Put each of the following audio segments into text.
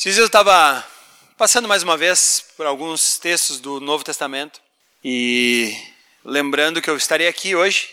Dias eu estava passando mais uma vez por alguns textos do Novo Testamento e lembrando que eu estaria aqui hoje,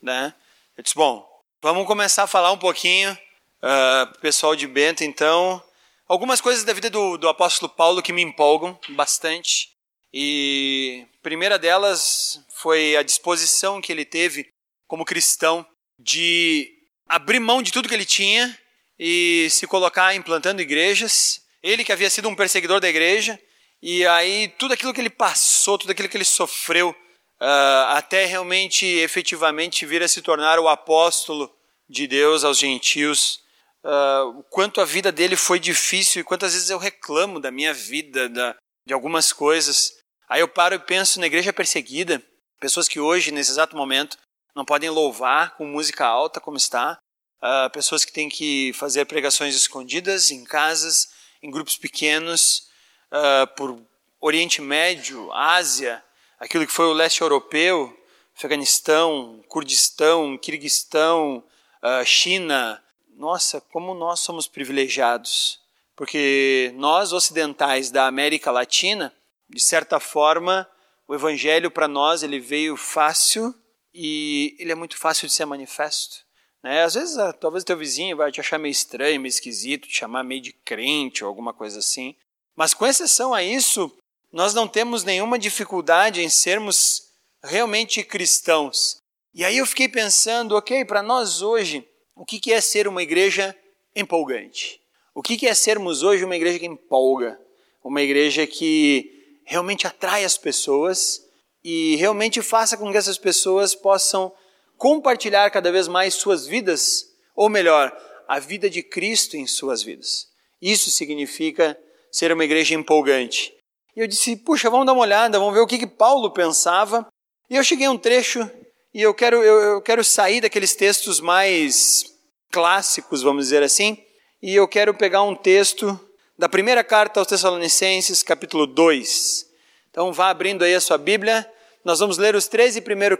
né? Eu disse, bom, vamos começar a falar um pouquinho, uh, pessoal de Bento, então, algumas coisas da vida do, do apóstolo Paulo que me empolgam bastante. E primeira delas foi a disposição que ele teve como cristão de abrir mão de tudo que ele tinha e se colocar implantando igrejas. Ele que havia sido um perseguidor da igreja, e aí tudo aquilo que ele passou, tudo aquilo que ele sofreu, uh, até realmente, efetivamente, vir a se tornar o apóstolo de Deus aos gentios. Uh, quanto a vida dele foi difícil e quantas vezes eu reclamo da minha vida, da, de algumas coisas. Aí eu paro e penso na igreja perseguida, pessoas que hoje, nesse exato momento, não podem louvar com música alta como está, uh, pessoas que têm que fazer pregações escondidas em casas, em grupos pequenos, uh, por Oriente Médio, Ásia, aquilo que foi o leste europeu, Afeganistão, Kurdistão, Kirguistão, uh, China. Nossa, como nós somos privilegiados, porque nós ocidentais da América Latina, de certa forma, o evangelho para nós ele veio fácil e ele é muito fácil de ser manifesto. Né? Às vezes, ah, talvez teu vizinho vai te achar meio estranho, meio esquisito, te chamar meio de crente ou alguma coisa assim. Mas com exceção a isso, nós não temos nenhuma dificuldade em sermos realmente cristãos. E aí eu fiquei pensando, ok, para nós hoje, o que é ser uma igreja empolgante? O que é sermos hoje uma igreja que empolga? Uma igreja que realmente atrai as pessoas e realmente faça com que essas pessoas possam compartilhar cada vez mais suas vidas, ou melhor, a vida de Cristo em suas vidas. Isso significa ser uma igreja empolgante. E eu disse, puxa, vamos dar uma olhada, vamos ver o que, que Paulo pensava. E eu cheguei a um trecho e eu quero, eu, eu quero sair daqueles textos mais clássicos, vamos dizer assim, e eu quero pegar um texto da primeira carta aos Tessalonicenses, capítulo 2. Então vá abrindo aí a sua Bíblia nós vamos ler os 13 primeiro,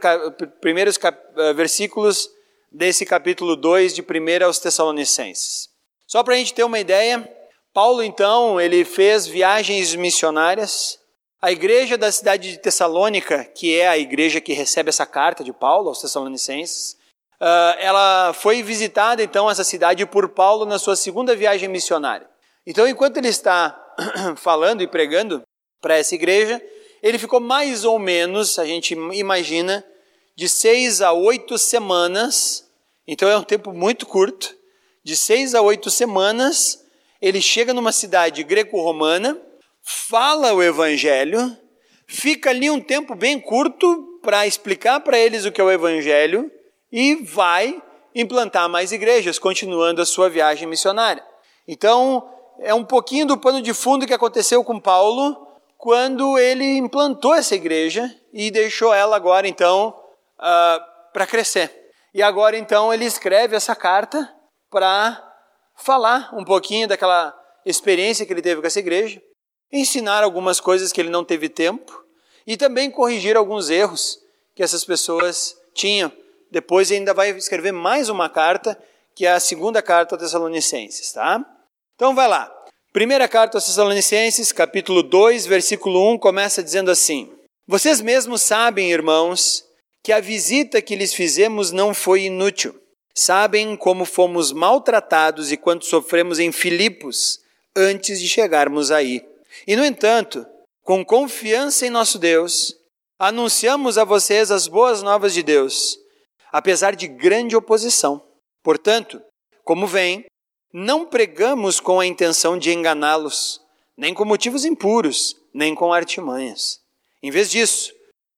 primeiros eh, versículos desse capítulo 2 de 1 aos Tessalonicenses. Só para a gente ter uma ideia, Paulo então, ele fez viagens missionárias. A igreja da cidade de Tessalônica, que é a igreja que recebe essa carta de Paulo aos Tessalonicenses, eh, ela foi visitada então essa cidade por Paulo na sua segunda viagem missionária. Então, enquanto ele está falando e pregando para essa igreja, ele ficou mais ou menos, a gente imagina, de seis a oito semanas, então é um tempo muito curto, de seis a oito semanas, ele chega numa cidade greco-romana, fala o evangelho, fica ali um tempo bem curto para explicar para eles o que é o evangelho e vai implantar mais igrejas, continuando a sua viagem missionária. Então, é um pouquinho do pano de fundo que aconteceu com Paulo quando ele implantou essa igreja e deixou ela agora então uh, ah, para crescer. E agora então ele escreve essa carta para falar um pouquinho daquela experiência que ele teve com essa igreja, ensinar algumas coisas que ele não teve tempo e também corrigir alguns erros que essas pessoas tinham. Depois ainda vai escrever mais uma carta, que é a segunda carta aos Tessalonicenses, tá? Então vai lá. Primeira carta aos Tessalonicenses, capítulo 2, versículo 1, começa dizendo assim: Vocês mesmos sabem, irmãos, que a visita que lhes fizemos não foi inútil. Sabem como fomos maltratados e quanto sofremos em Filipos antes de chegarmos aí. E, no entanto, com confiança em nosso Deus, anunciamos a vocês as boas novas de Deus, apesar de grande oposição. Portanto, como vem, não pregamos com a intenção de enganá-los, nem com motivos impuros, nem com artimanhas. Em vez disso,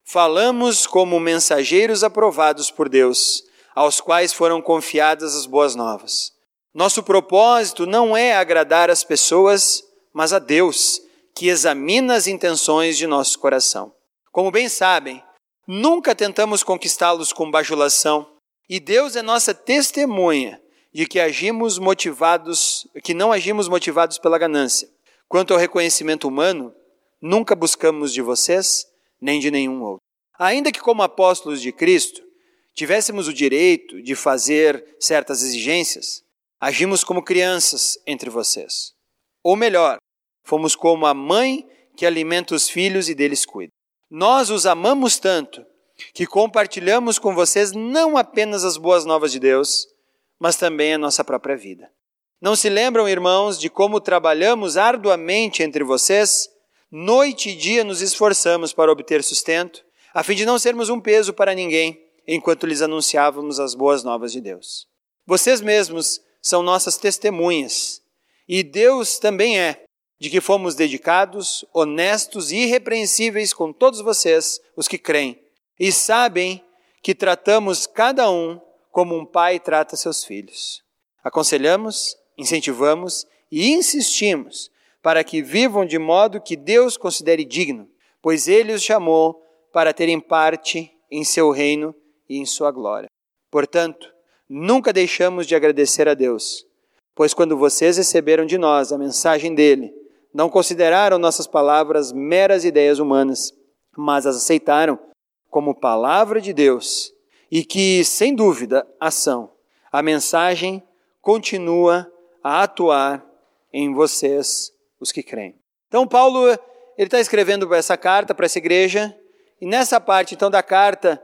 falamos como mensageiros aprovados por Deus, aos quais foram confiadas as boas novas. Nosso propósito não é agradar as pessoas, mas a Deus, que examina as intenções de nosso coração. Como bem sabem, nunca tentamos conquistá-los com bajulação, e Deus é nossa testemunha de que agimos motivados, que não agimos motivados pela ganância. Quanto ao reconhecimento humano, nunca buscamos de vocês nem de nenhum outro. Ainda que como apóstolos de Cristo tivéssemos o direito de fazer certas exigências, agimos como crianças entre vocês. Ou melhor, fomos como a mãe que alimenta os filhos e deles cuida. Nós os amamos tanto que compartilhamos com vocês não apenas as boas novas de Deus, mas também a nossa própria vida. Não se lembram, irmãos, de como trabalhamos arduamente entre vocês? Noite e dia nos esforçamos para obter sustento, a fim de não sermos um peso para ninguém, enquanto lhes anunciávamos as boas novas de Deus. Vocês mesmos são nossas testemunhas, e Deus também é, de que fomos dedicados, honestos e irrepreensíveis com todos vocês, os que creem, e sabem que tratamos cada um como um pai trata seus filhos. Aconselhamos, incentivamos e insistimos para que vivam de modo que Deus considere digno, pois Ele os chamou para terem parte em seu reino e em sua glória. Portanto, nunca deixamos de agradecer a Deus, pois quando vocês receberam de nós a mensagem dele, não consideraram nossas palavras meras ideias humanas, mas as aceitaram como palavra de Deus e que, sem dúvida, ação. A mensagem continua a atuar em vocês, os que creem. Então, Paulo ele está escrevendo essa carta para essa igreja, e nessa parte, então, da carta,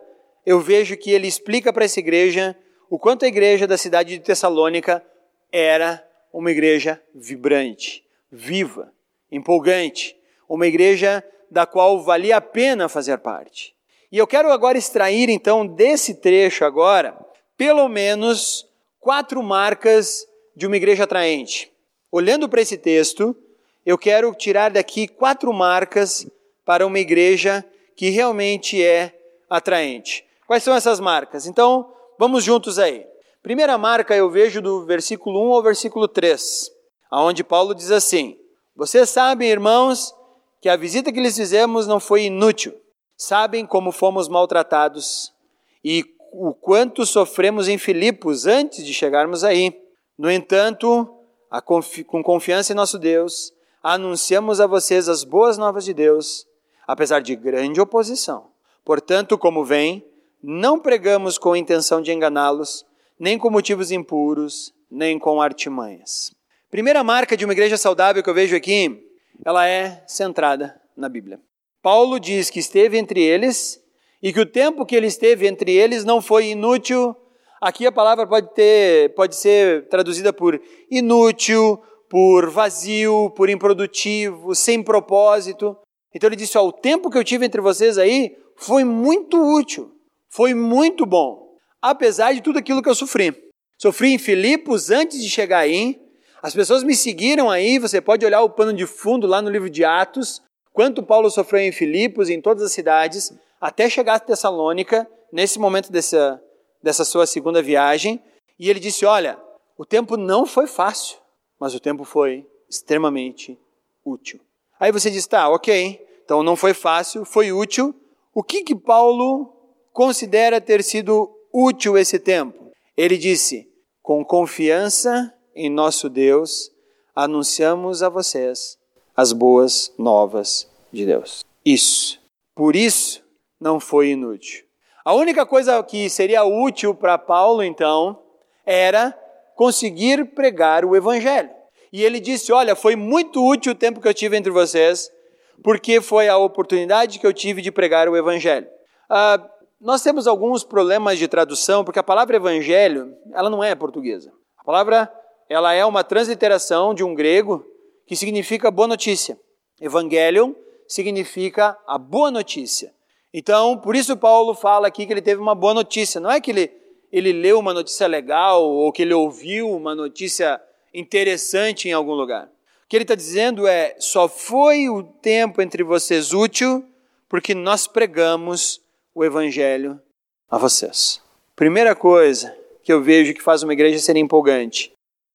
eu vejo que ele explica para essa igreja o quanto a igreja da cidade de Tessalônica era uma igreja vibrante, viva, empolgante, uma igreja da qual valia a pena fazer parte. E eu quero agora extrair, então, desse trecho agora, pelo menos quatro marcas de uma igreja atraente. Olhando para esse texto, eu quero tirar daqui quatro marcas para uma igreja que realmente é atraente. Quais são essas marcas? Então, vamos juntos aí. Primeira marca eu vejo do versículo 1 ao versículo 3, aonde Paulo diz assim: Vocês sabem, irmãos, que a visita que lhes fizemos não foi inútil. Sabem como fomos maltratados e o quanto sofremos em Filipos antes de chegarmos aí. No entanto, confi com confiança em nosso Deus, anunciamos a vocês as boas novas de Deus, apesar de grande oposição. Portanto, como vem, não pregamos com intenção de enganá-los, nem com motivos impuros, nem com artimanhas. Primeira marca de uma igreja saudável que eu vejo aqui, ela é centrada na Bíblia. Paulo diz que esteve entre eles e que o tempo que ele esteve entre eles não foi inútil Aqui a palavra pode ter, pode ser traduzida por inútil, por vazio, por improdutivo, sem propósito. Então ele disse: ó, o tempo que eu tive entre vocês aí foi muito útil, foi muito bom, apesar de tudo aquilo que eu sofri. Sofri em Filipos antes de chegar aí. As pessoas me seguiram aí. Você pode olhar o pano de fundo lá no livro de Atos, quanto Paulo sofreu em Filipos, em todas as cidades, até chegar a Tessalônica, nesse momento dessa, dessa sua segunda viagem, e ele disse: Olha, o tempo não foi fácil, mas o tempo foi extremamente útil. Aí você diz: Tá, ok, então não foi fácil, foi útil. O que que Paulo considera ter sido útil esse tempo? Ele disse: Com confiança em nosso Deus, anunciamos a vocês as boas novas de Deus. Isso. Por isso não foi inútil. A única coisa que seria útil para Paulo, então, era conseguir pregar o Evangelho. E ele disse: Olha, foi muito útil o tempo que eu tive entre vocês, porque foi a oportunidade que eu tive de pregar o Evangelho. Ah, nós temos alguns problemas de tradução, porque a palavra Evangelho, ela não é portuguesa. A palavra, ela é uma transliteração de um grego que significa boa notícia. Evangelion significa a boa notícia. Então, por isso Paulo fala aqui que ele teve uma boa notícia. Não é que ele, ele leu uma notícia legal ou que ele ouviu uma notícia interessante em algum lugar. O que ele está dizendo é: só foi o tempo entre vocês útil porque nós pregamos o evangelho a vocês. Primeira coisa que eu vejo que faz uma igreja ser empolgante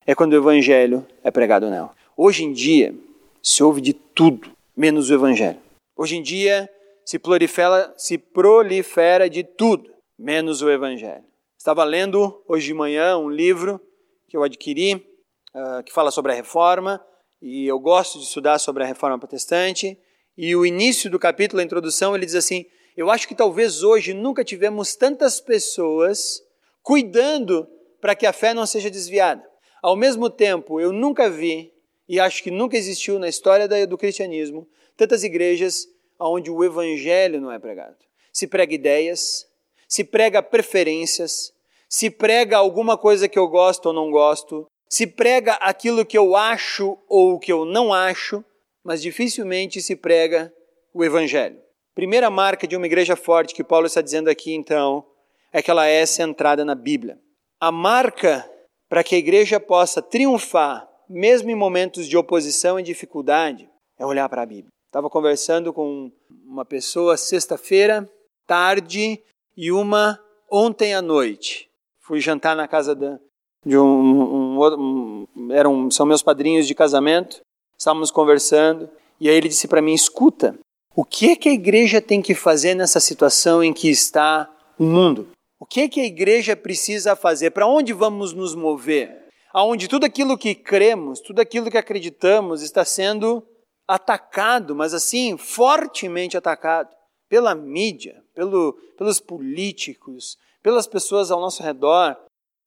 é quando o evangelho é pregado nela. Hoje em dia se ouve de tudo menos o evangelho. Hoje em dia se prolifera, se prolifera de tudo, menos o Evangelho. Estava lendo hoje de manhã um livro que eu adquiri, uh, que fala sobre a reforma, e eu gosto de estudar sobre a reforma protestante. E o início do capítulo, a introdução, ele diz assim: Eu acho que talvez hoje nunca tivemos tantas pessoas cuidando para que a fé não seja desviada. Ao mesmo tempo, eu nunca vi e acho que nunca existiu na história do cristianismo tantas igrejas onde o evangelho não é pregado. Se prega ideias, se prega preferências, se prega alguma coisa que eu gosto ou não gosto, se prega aquilo que eu acho ou que eu não acho, mas dificilmente se prega o evangelho. Primeira marca de uma igreja forte que Paulo está dizendo aqui, então, é que ela é centrada na Bíblia. A marca para que a igreja possa triunfar, mesmo em momentos de oposição e dificuldade, é olhar para a Bíblia. Estava conversando com uma pessoa sexta-feira, tarde, e uma ontem à noite. Fui jantar na casa de um, um, um, eram são meus padrinhos de casamento. Estávamos conversando e aí ele disse para mim: escuta, o que é que a igreja tem que fazer nessa situação em que está o mundo? O que é que a igreja precisa fazer? Para onde vamos nos mover? Aonde tudo aquilo que cremos, tudo aquilo que acreditamos está sendo atacado, mas assim, fortemente atacado pela mídia, pelo, pelos políticos, pelas pessoas ao nosso redor.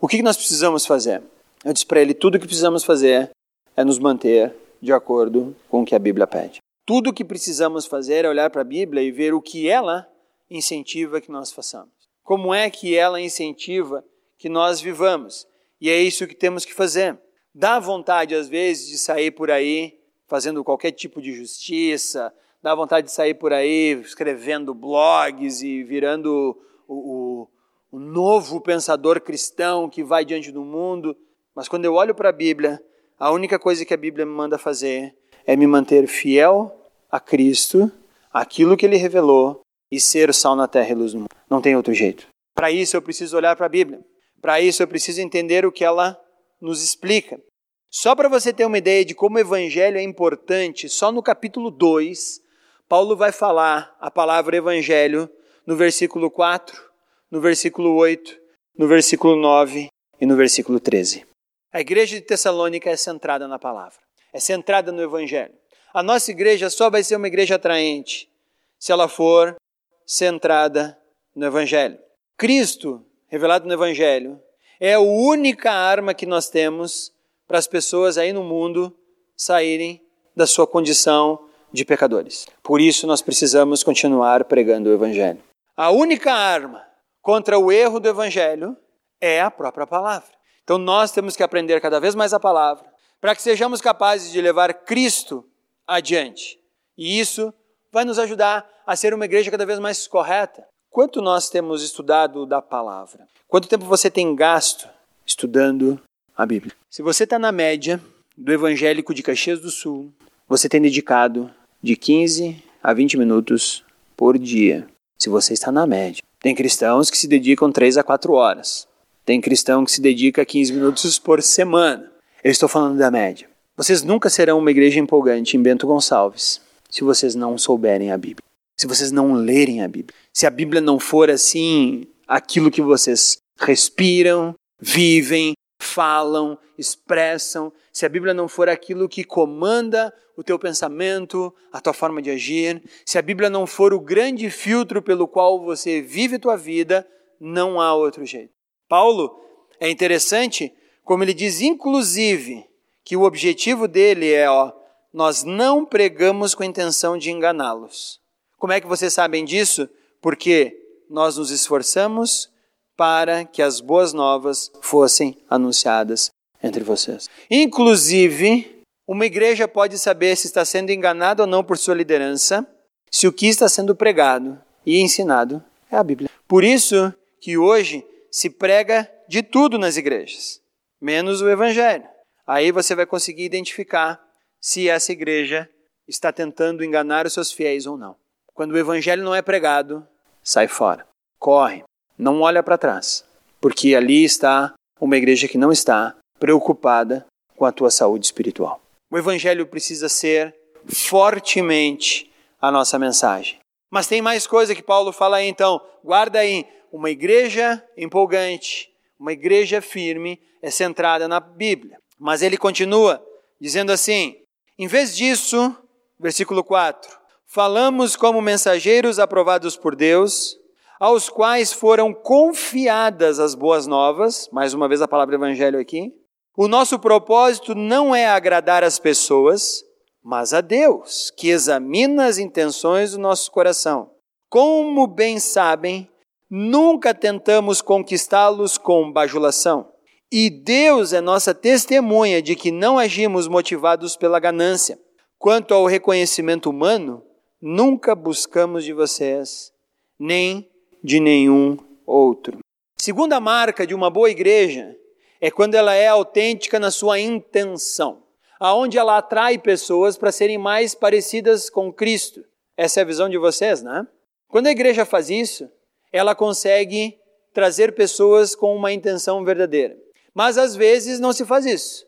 O que nós precisamos fazer? Eu disse para ele: tudo o que precisamos fazer é nos manter de acordo com o que a Bíblia pede. Tudo o que precisamos fazer é olhar para a Bíblia e ver o que ela incentiva que nós façamos. Como é que ela incentiva que nós vivamos? E é isso que temos que fazer. Dá vontade, às vezes, de sair por aí fazendo qualquer tipo de justiça, dá vontade de sair por aí escrevendo blogs e virando o, o, o novo pensador cristão que vai diante do mundo. Mas quando eu olho para a Bíblia, a única coisa que a Bíblia me manda fazer é me manter fiel a Cristo, aquilo que ele revelou e ser sal na terra e luz no mundo. Não tem outro jeito. Para isso eu preciso olhar para a Bíblia. Para isso eu preciso entender o que ela nos explica. Só para você ter uma ideia de como o evangelho é importante, só no capítulo 2, Paulo vai falar a palavra evangelho no versículo 4, no versículo 8, no versículo 9 e no versículo 13. A igreja de Tessalônica é centrada na palavra é centrada no Evangelho. A nossa igreja só vai ser uma igreja atraente se ela for centrada no Evangelho. Cristo, revelado no Evangelho, é a única arma que nós temos para as pessoas aí no mundo saírem da sua condição de pecadores. Por isso nós precisamos continuar pregando o Evangelho. A única arma contra o erro do Evangelho é a própria palavra. Então nós temos que aprender cada vez mais a palavra, para que sejamos capazes de levar Cristo adiante. E isso vai nos ajudar a ser uma igreja cada vez mais correta. Quanto nós temos estudado da palavra? Quanto tempo você tem gasto estudando a Bíblia? Se você está na média do evangélico de Caxias do Sul, você tem dedicado de 15 a 20 minutos por dia. Se você está na média. Tem cristãos que se dedicam 3 a 4 horas. Tem cristão que se dedica 15 minutos por semana. Eu estou falando da média. Vocês nunca serão uma igreja empolgante em Bento Gonçalves se vocês não souberem a Bíblia. Se vocês não lerem a Bíblia. Se a Bíblia não for assim, aquilo que vocês respiram, vivem, falam, expressam, se a Bíblia não for aquilo que comanda o teu pensamento, a tua forma de agir, se a Bíblia não for o grande filtro pelo qual você vive tua vida, não há outro jeito. Paulo é interessante como ele diz, inclusive, que o objetivo dele é, ó, nós não pregamos com a intenção de enganá-los. Como é que vocês sabem disso? Porque nós nos esforçamos para que as boas novas fossem anunciadas entre vocês. Inclusive, uma igreja pode saber se está sendo enganada ou não por sua liderança, se o que está sendo pregado e ensinado é a Bíblia. Por isso que hoje se prega de tudo nas igrejas menos o Evangelho. Aí você vai conseguir identificar se essa igreja está tentando enganar os seus fiéis ou não. Quando o Evangelho não é pregado, sai fora, corre, não olha para trás, porque ali está uma igreja que não está preocupada com a tua saúde espiritual. O Evangelho precisa ser fortemente a nossa mensagem. Mas tem mais coisa que Paulo fala aí, então, guarda aí, uma igreja empolgante, uma igreja firme é centrada na Bíblia. Mas ele continua dizendo assim: em vez disso, versículo 4, falamos como mensageiros aprovados por Deus, aos quais foram confiadas as boas novas, mais uma vez a palavra evangelho aqui, O nosso propósito não é agradar as pessoas, mas a Deus, que examina as intenções do nosso coração. Como bem sabem, nunca tentamos conquistá-los com bajulação. E Deus é nossa testemunha de que não agimos motivados pela ganância. Quanto ao reconhecimento humano, nunca buscamos de vocês, nem de nenhum outro. Segunda marca de uma boa igreja é quando ela é autêntica na sua intenção, aonde ela atrai pessoas para serem mais parecidas com Cristo. Essa é a visão de vocês, né? Quando a igreja faz isso, ela consegue trazer pessoas com uma intenção verdadeira. Mas às vezes não se faz isso.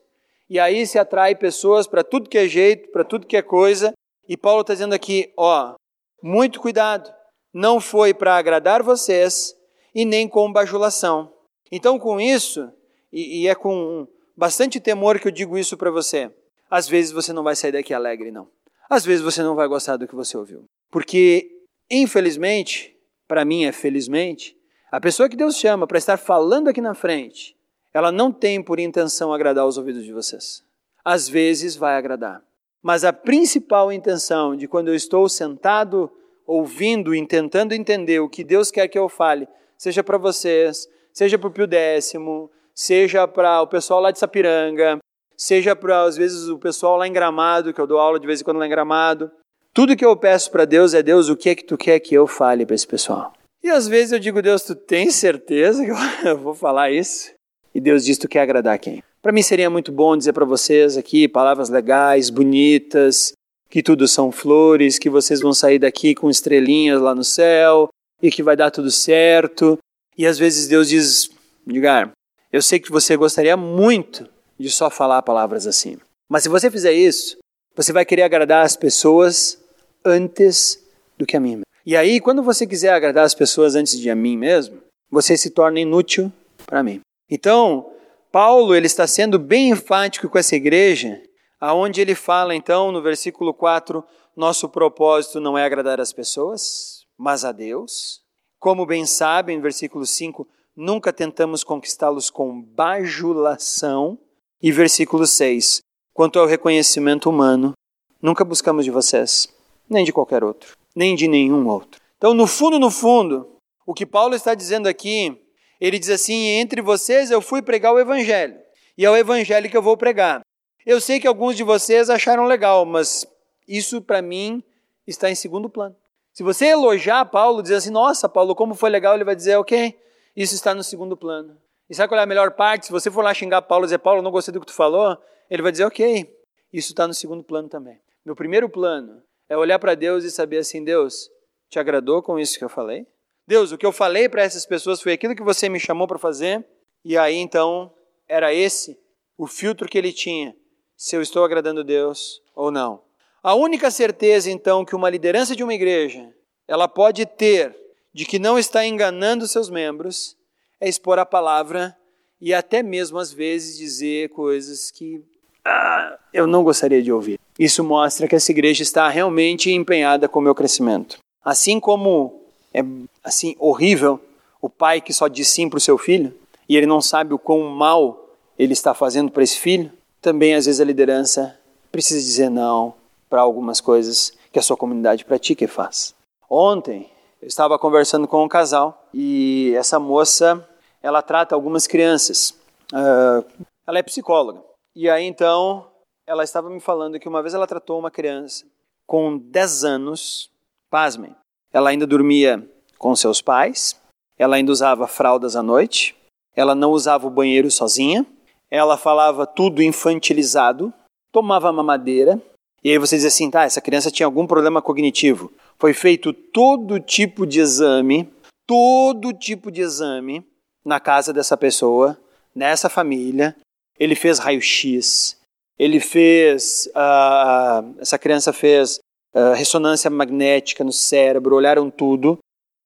E aí se atrai pessoas para tudo que é jeito, para tudo que é coisa. E Paulo está dizendo aqui: ó, muito cuidado. Não foi para agradar vocês e nem com bajulação. Então, com isso, e, e é com bastante temor que eu digo isso para você. Às vezes você não vai sair daqui alegre, não. Às vezes você não vai gostar do que você ouviu. Porque, infelizmente, para mim é felizmente, a pessoa que Deus chama para estar falando aqui na frente, ela não tem por intenção agradar os ouvidos de vocês. Às vezes vai agradar. Mas a principal intenção de quando eu estou sentado, ouvindo e tentando entender o que Deus quer que eu fale, seja para vocês, seja para o Pio Décimo, seja para o pessoal lá de Sapiranga, seja para, às vezes, o pessoal lá em Gramado, que eu dou aula de vez em quando lá em Gramado. Tudo que eu peço para Deus é, Deus, o que é que tu quer que eu fale para esse pessoal? E às vezes eu digo, Deus, tu tem certeza que eu vou falar isso? E Deus diz, tu quer agradar quem? Para mim seria muito bom dizer para vocês aqui palavras legais, bonitas, que tudo são flores, que vocês vão sair daqui com estrelinhas lá no céu e que vai dar tudo certo. E às vezes Deus diz, Edgar, eu sei que você gostaria muito de só falar palavras assim. Mas se você fizer isso, você vai querer agradar as pessoas antes do que a mim. E aí, quando você quiser agradar as pessoas antes de a mim mesmo, você se torna inútil para mim. Então, Paulo ele está sendo bem enfático com essa igreja, aonde ele fala então no versículo 4, nosso propósito não é agradar as pessoas, mas a Deus. Como bem sabem, versículo 5, nunca tentamos conquistá-los com bajulação. E versículo 6: Quanto ao reconhecimento humano, nunca buscamos de vocês, nem de qualquer outro, nem de nenhum outro. Então, no fundo, no fundo, o que Paulo está dizendo aqui, ele diz assim: entre vocês eu fui pregar o evangelho, e é o evangelho que eu vou pregar. Eu sei que alguns de vocês acharam legal, mas isso para mim está em segundo plano. Se você elogiar Paulo, dizer assim, nossa, Paulo, como foi legal, ele vai dizer, ok, isso está no segundo plano. E sabe qual é a melhor parte? Se você for lá xingar Paulo e dizer, Paulo, não gostei do que tu falou, ele vai dizer, ok, isso está no segundo plano também. Meu primeiro plano é olhar para Deus e saber assim, Deus, te agradou com isso que eu falei? Deus, o que eu falei para essas pessoas foi aquilo que você me chamou para fazer? E aí então era esse o filtro que ele tinha, se eu estou agradando Deus ou não. A única certeza então que uma liderança de uma igreja ela pode ter de que não está enganando seus membros é expor a palavra e até mesmo às vezes dizer coisas que ah, eu não gostaria de ouvir. Isso mostra que essa igreja está realmente empenhada com o meu crescimento. Assim como é assim horrível o pai que só diz sim para o seu filho e ele não sabe o quão mal ele está fazendo para esse filho, também às vezes a liderança precisa dizer não para algumas coisas que a sua comunidade pratica e faz. Ontem eu estava conversando com um casal e essa moça, ela trata algumas crianças. Uh, ela é psicóloga. E aí então, ela estava me falando que uma vez ela tratou uma criança com 10 anos, pasmem, ela ainda dormia com seus pais, ela ainda usava fraldas à noite, ela não usava o banheiro sozinha, ela falava tudo infantilizado, tomava mamadeira, e aí você diz assim, tá, essa criança tinha algum problema cognitivo. Foi feito todo tipo de exame, todo tipo de exame na casa dessa pessoa, nessa família. Ele fez raio-x, ele fez, uh, essa criança fez uh, ressonância magnética no cérebro, olharam tudo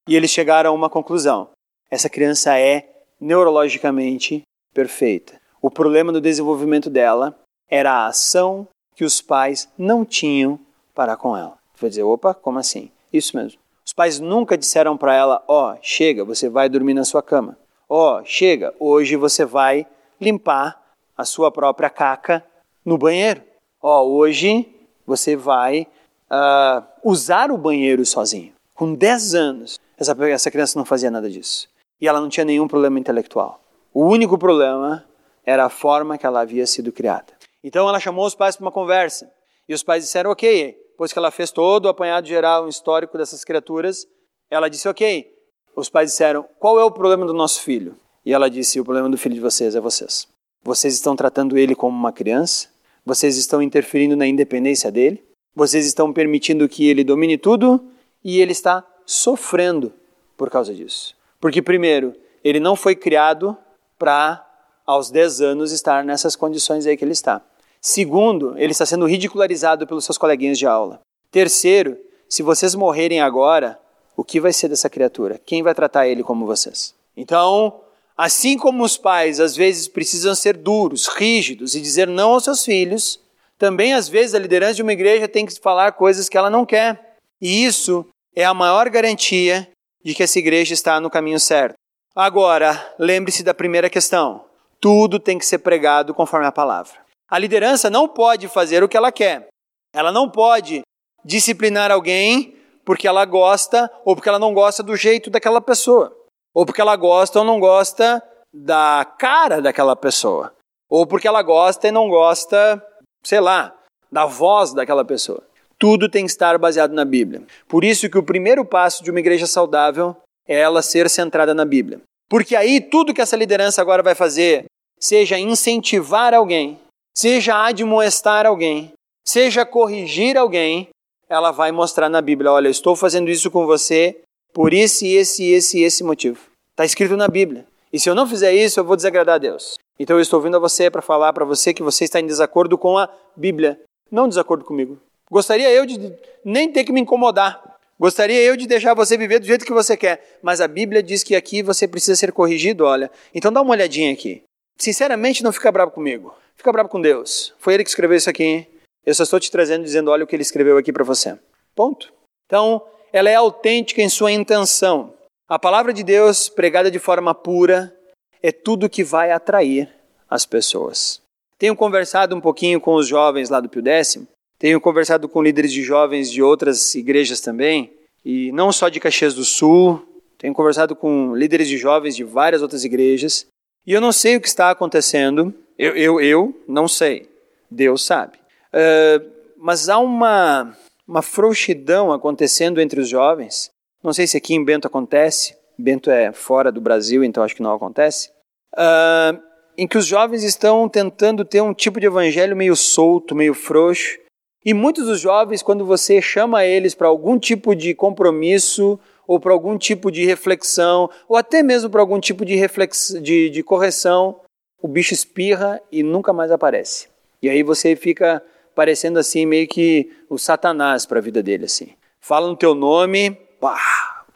e eles chegaram a uma conclusão: essa criança é neurologicamente perfeita. O problema do desenvolvimento dela era a ação que os pais não tinham para com ela. Vai dizer, opa, como assim? Isso mesmo. Os pais nunca disseram para ela, ó, oh, chega, você vai dormir na sua cama. Ó, oh, chega, hoje você vai limpar a sua própria caca no banheiro. Ó, hoje você vai uh, usar o banheiro sozinho. Com 10 anos, essa, essa criança não fazia nada disso. E ela não tinha nenhum problema intelectual. O único problema era a forma que ela havia sido criada. Então ela chamou os pais para uma conversa. E os pais disseram: Ok, depois que ela fez todo o apanhado geral, histórico dessas criaturas, ela disse: Ok. Os pais disseram: Qual é o problema do nosso filho? E ela disse: O problema do filho de vocês é vocês. Vocês estão tratando ele como uma criança, vocês estão interferindo na independência dele, vocês estão permitindo que ele domine tudo e ele está sofrendo por causa disso. Porque, primeiro, ele não foi criado para, aos 10 anos, estar nessas condições aí que ele está. Segundo, ele está sendo ridicularizado pelos seus coleguinhas de aula. Terceiro, se vocês morrerem agora, o que vai ser dessa criatura? Quem vai tratar ele como vocês? Então, assim como os pais às vezes precisam ser duros, rígidos e dizer não aos seus filhos, também às vezes a liderança de uma igreja tem que falar coisas que ela não quer. E isso é a maior garantia de que essa igreja está no caminho certo. Agora, lembre-se da primeira questão: tudo tem que ser pregado conforme a palavra. A liderança não pode fazer o que ela quer. Ela não pode disciplinar alguém porque ela gosta ou porque ela não gosta do jeito daquela pessoa, ou porque ela gosta ou não gosta da cara daquela pessoa, ou porque ela gosta e não gosta, sei lá, da voz daquela pessoa. Tudo tem que estar baseado na Bíblia. Por isso que o primeiro passo de uma igreja saudável é ela ser centrada na Bíblia. Porque aí tudo que essa liderança agora vai fazer, seja incentivar alguém, seja admoestar alguém, seja corrigir alguém, ela vai mostrar na Bíblia: olha, estou fazendo isso com você por esse, esse, esse, esse motivo. Está escrito na Bíblia. E se eu não fizer isso, eu vou desagradar a Deus. Então eu estou vindo a você para falar para você que você está em desacordo com a Bíblia, não desacordo comigo. Gostaria eu de nem ter que me incomodar. Gostaria eu de deixar você viver do jeito que você quer, mas a Bíblia diz que aqui você precisa ser corrigido, olha. Então dá uma olhadinha aqui. Sinceramente, não fica bravo comigo. Fica bravo com Deus. Foi ele que escreveu isso aqui. Eu só estou te trazendo dizendo, olha o que ele escreveu aqui para você. Ponto. Então, ela é autêntica em sua intenção. A palavra de Deus, pregada de forma pura, é tudo que vai atrair as pessoas. Tenho conversado um pouquinho com os jovens lá do Pio Décimo, tenho conversado com líderes de jovens de outras igrejas também, e não só de Caxias do Sul, tenho conversado com líderes de jovens de várias outras igrejas, e eu não sei o que está acontecendo, eu, eu, eu não sei, Deus sabe. Uh, mas há uma, uma frouxidão acontecendo entre os jovens. Não sei se aqui em Bento acontece. Bento é fora do Brasil, então acho que não acontece. Uh, em que os jovens estão tentando ter um tipo de evangelho meio solto, meio frouxo. E muitos dos jovens, quando você chama eles para algum tipo de compromisso, ou para algum tipo de reflexão, ou até mesmo para algum tipo de, reflex... de, de correção, o bicho espirra e nunca mais aparece. E aí você fica parecendo assim meio que o Satanás para a vida dele assim. Fala no teu nome, pá,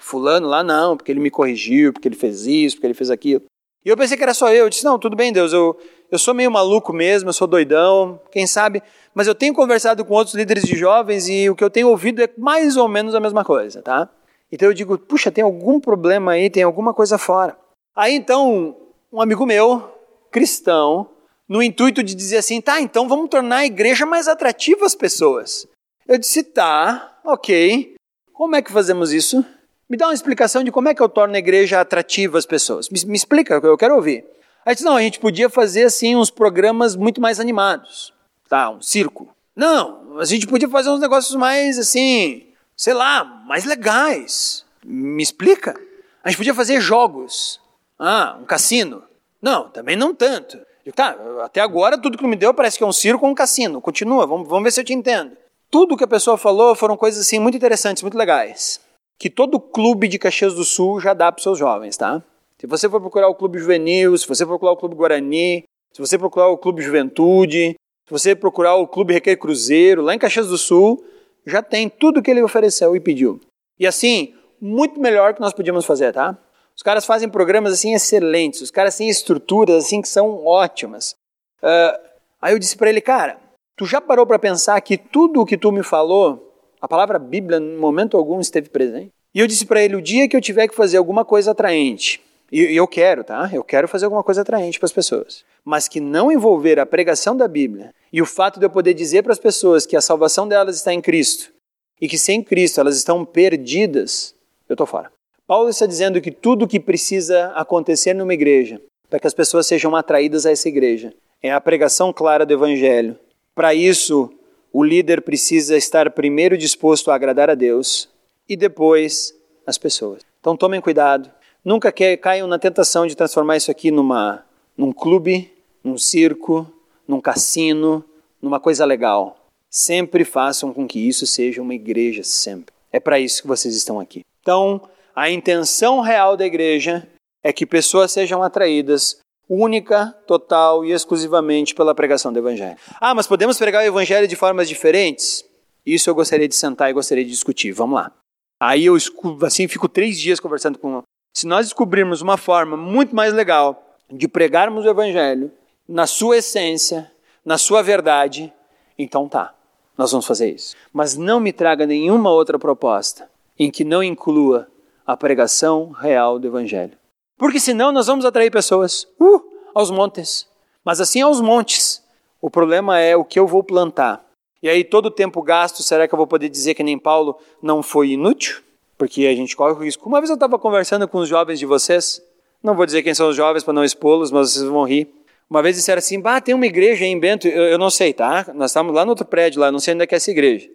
fulano lá não, porque ele me corrigiu, porque ele fez isso, porque ele fez aquilo. E eu pensei que era só eu. Eu disse: "Não, tudo bem, Deus, eu eu sou meio maluco mesmo, eu sou doidão, quem sabe, mas eu tenho conversado com outros líderes de jovens e o que eu tenho ouvido é mais ou menos a mesma coisa, tá? Então eu digo: "Puxa, tem algum problema aí, tem alguma coisa fora". Aí então, um amigo meu, cristão, no intuito de dizer assim, tá, então vamos tornar a igreja mais atrativa às pessoas. Eu disse, tá, ok. Como é que fazemos isso? Me dá uma explicação de como é que eu torno a igreja atrativa às pessoas. Me, me explica, eu quero ouvir. Aí disse, não, a gente podia fazer assim uns programas muito mais animados. Tá, um circo. Não, a gente podia fazer uns negócios mais assim, sei lá, mais legais. Me explica? A gente podia fazer jogos. Ah, um cassino. Não, também não tanto. Tá, até agora tudo que me deu parece que é um circo ou um cassino. Continua, vamos, vamos ver se eu te entendo. Tudo que a pessoa falou foram coisas assim muito interessantes, muito legais. Que todo clube de Caxias do Sul já dá para seus jovens, tá? Se você for procurar o Clube Juvenil, se você for procurar o Clube Guarani, se você procurar o Clube Juventude, se você procurar o Clube Recreio Cruzeiro, lá em Caxias do Sul, já tem tudo que ele ofereceu e pediu. E assim, muito melhor que nós podíamos fazer, tá? Os caras fazem programas assim excelentes, os caras têm estruturas assim que são ótimas. Uh, aí eu disse para ele, cara, tu já parou para pensar que tudo o que tu me falou, a palavra Bíblia, em momento algum esteve presente? E eu disse para ele, o dia que eu tiver que fazer alguma coisa atraente, E, eu quero, tá? Eu quero fazer alguma coisa atraente para as pessoas. Mas que não envolver a pregação da Bíblia e o fato de eu poder dizer para as pessoas que a salvação delas está em Cristo e que sem Cristo elas estão perdidas, eu estou fora. Paulo está dizendo que tudo o que precisa acontecer numa igreja para que as pessoas sejam atraídas a essa igreja é a pregação clara do Evangelho. Para isso, o líder precisa estar primeiro disposto a agradar a Deus e depois as pessoas. Então tomem cuidado. Nunca caiam na tentação de transformar isso aqui numa, num clube, num circo, num cassino, numa coisa legal. Sempre façam com que isso seja uma igreja, sempre. É para isso que vocês estão aqui. Então, a intenção real da igreja é que pessoas sejam atraídas única, total e exclusivamente pela pregação do Evangelho. Ah, mas podemos pregar o Evangelho de formas diferentes? Isso eu gostaria de sentar e gostaria de discutir. Vamos lá. Aí eu assim fico três dias conversando com. Se nós descobrirmos uma forma muito mais legal de pregarmos o Evangelho na sua essência, na sua verdade, então tá, nós vamos fazer isso. Mas não me traga nenhuma outra proposta em que não inclua a pregação real do Evangelho. Porque senão nós vamos atrair pessoas uh, aos montes. Mas assim aos montes. O problema é o que eu vou plantar. E aí, todo o tempo gasto, será que eu vou poder dizer que nem Paulo não foi inútil? Porque a gente corre o risco. Uma vez eu estava conversando com os jovens de vocês, não vou dizer quem são os jovens para não expô-los, mas vocês vão rir. Uma vez disseram assim: bah, tem uma igreja em Bento, eu, eu não sei, tá? Nós estamos lá no outro prédio, lá, não sei onde é que é essa igreja.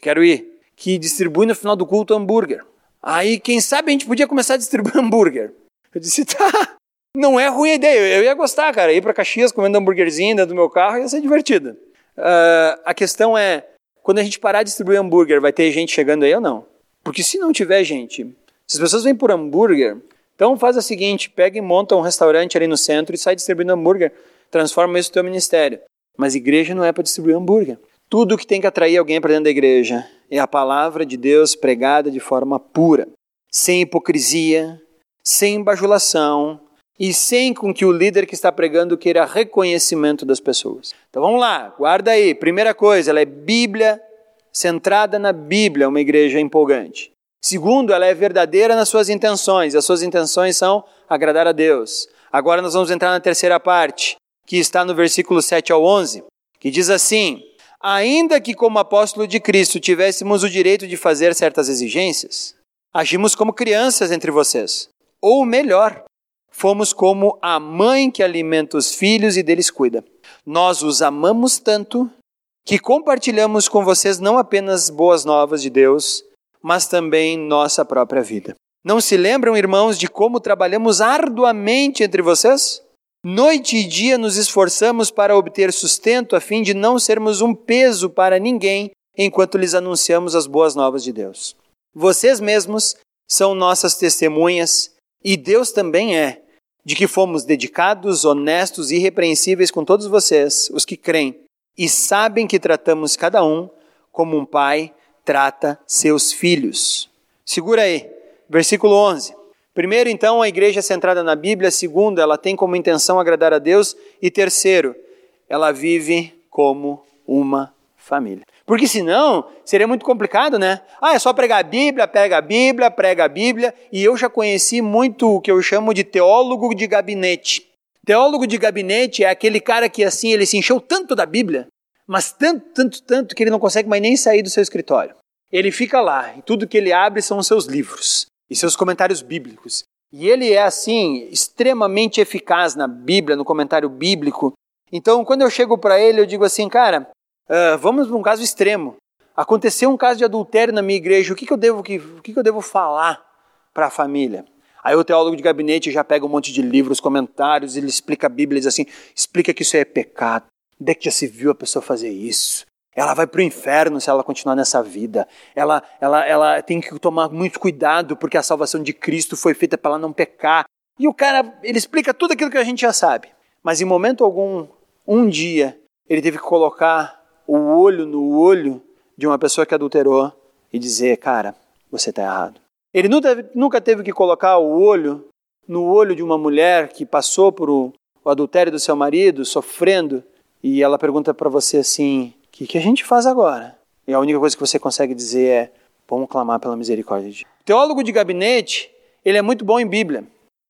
Quero ir. Que distribui no final do culto hambúrguer. Aí, quem sabe a gente podia começar a distribuir hambúrguer. Eu disse: tá, não é ruim a ideia, eu ia gostar, cara. Ir para Caxias comendo hambúrguerzinho dentro do meu carro ia ser divertido. Uh, a questão é: quando a gente parar de distribuir hambúrguer, vai ter gente chegando aí ou não? Porque se não tiver gente, se as pessoas vêm por hambúrguer, então faz o seguinte: pega e monta um restaurante ali no centro e sai distribuindo hambúrguer. Transforma isso no teu ministério. Mas igreja não é para distribuir hambúrguer. Tudo que tem que atrair alguém para dentro da igreja é a palavra de Deus pregada de forma pura, sem hipocrisia, sem bajulação e sem com que o líder que está pregando queira reconhecimento das pessoas. Então vamos lá, guarda aí. Primeira coisa, ela é Bíblia, centrada na Bíblia, uma igreja empolgante. Segundo, ela é verdadeira nas suas intenções. As suas intenções são agradar a Deus. Agora nós vamos entrar na terceira parte, que está no versículo 7 ao 11, que diz assim: Ainda que como apóstolo de Cristo tivéssemos o direito de fazer certas exigências, agimos como crianças entre vocês. Ou melhor, fomos como a mãe que alimenta os filhos e deles cuida. Nós os amamos tanto que compartilhamos com vocês não apenas boas novas de Deus, mas também nossa própria vida. Não se lembram, irmãos, de como trabalhamos arduamente entre vocês? Noite e dia nos esforçamos para obter sustento a fim de não sermos um peso para ninguém enquanto lhes anunciamos as boas novas de Deus. Vocês mesmos são nossas testemunhas e Deus também é de que fomos dedicados, honestos e irrepreensíveis com todos vocês, os que creem, e sabem que tratamos cada um como um pai trata seus filhos. Segura aí, versículo 11. Primeiro, então, a igreja é centrada na Bíblia. Segundo, ela tem como intenção agradar a Deus. E terceiro, ela vive como uma família. Porque senão seria muito complicado, né? Ah, é só pregar a Bíblia, prega a Bíblia, prega a Bíblia. E eu já conheci muito o que eu chamo de teólogo de gabinete. Teólogo de gabinete é aquele cara que assim, ele se encheu tanto da Bíblia mas tanto, tanto, tanto que ele não consegue mais nem sair do seu escritório. Ele fica lá e tudo que ele abre são os seus livros e seus comentários bíblicos. E ele é assim extremamente eficaz na Bíblia, no comentário bíblico. Então, quando eu chego para ele, eu digo assim, cara, uh, vamos para um caso extremo. Aconteceu um caso de adultério na minha igreja. O que, que eu devo que, o que, que eu devo falar para a família? Aí o teólogo de gabinete já pega um monte de livros, comentários, ele explica a Bíblia, diz assim, explica que isso é pecado. Onde é que já se viu a pessoa fazer isso? Ela vai para o inferno se ela continuar nessa vida. Ela, ela, ela tem que tomar muito cuidado porque a salvação de Cristo foi feita para ela não pecar. E o cara, ele explica tudo aquilo que a gente já sabe. Mas em momento algum, um dia, ele teve que colocar o olho no olho de uma pessoa que adulterou e dizer: Cara, você está errado. Ele nunca teve que colocar o olho no olho de uma mulher que passou por o adultério do seu marido, sofrendo e ela pergunta para você assim: o que, que a gente faz agora? E a única coisa que você consegue dizer é: vamos clamar pela misericórdia de Deus. Teólogo de gabinete, ele é muito bom em Bíblia.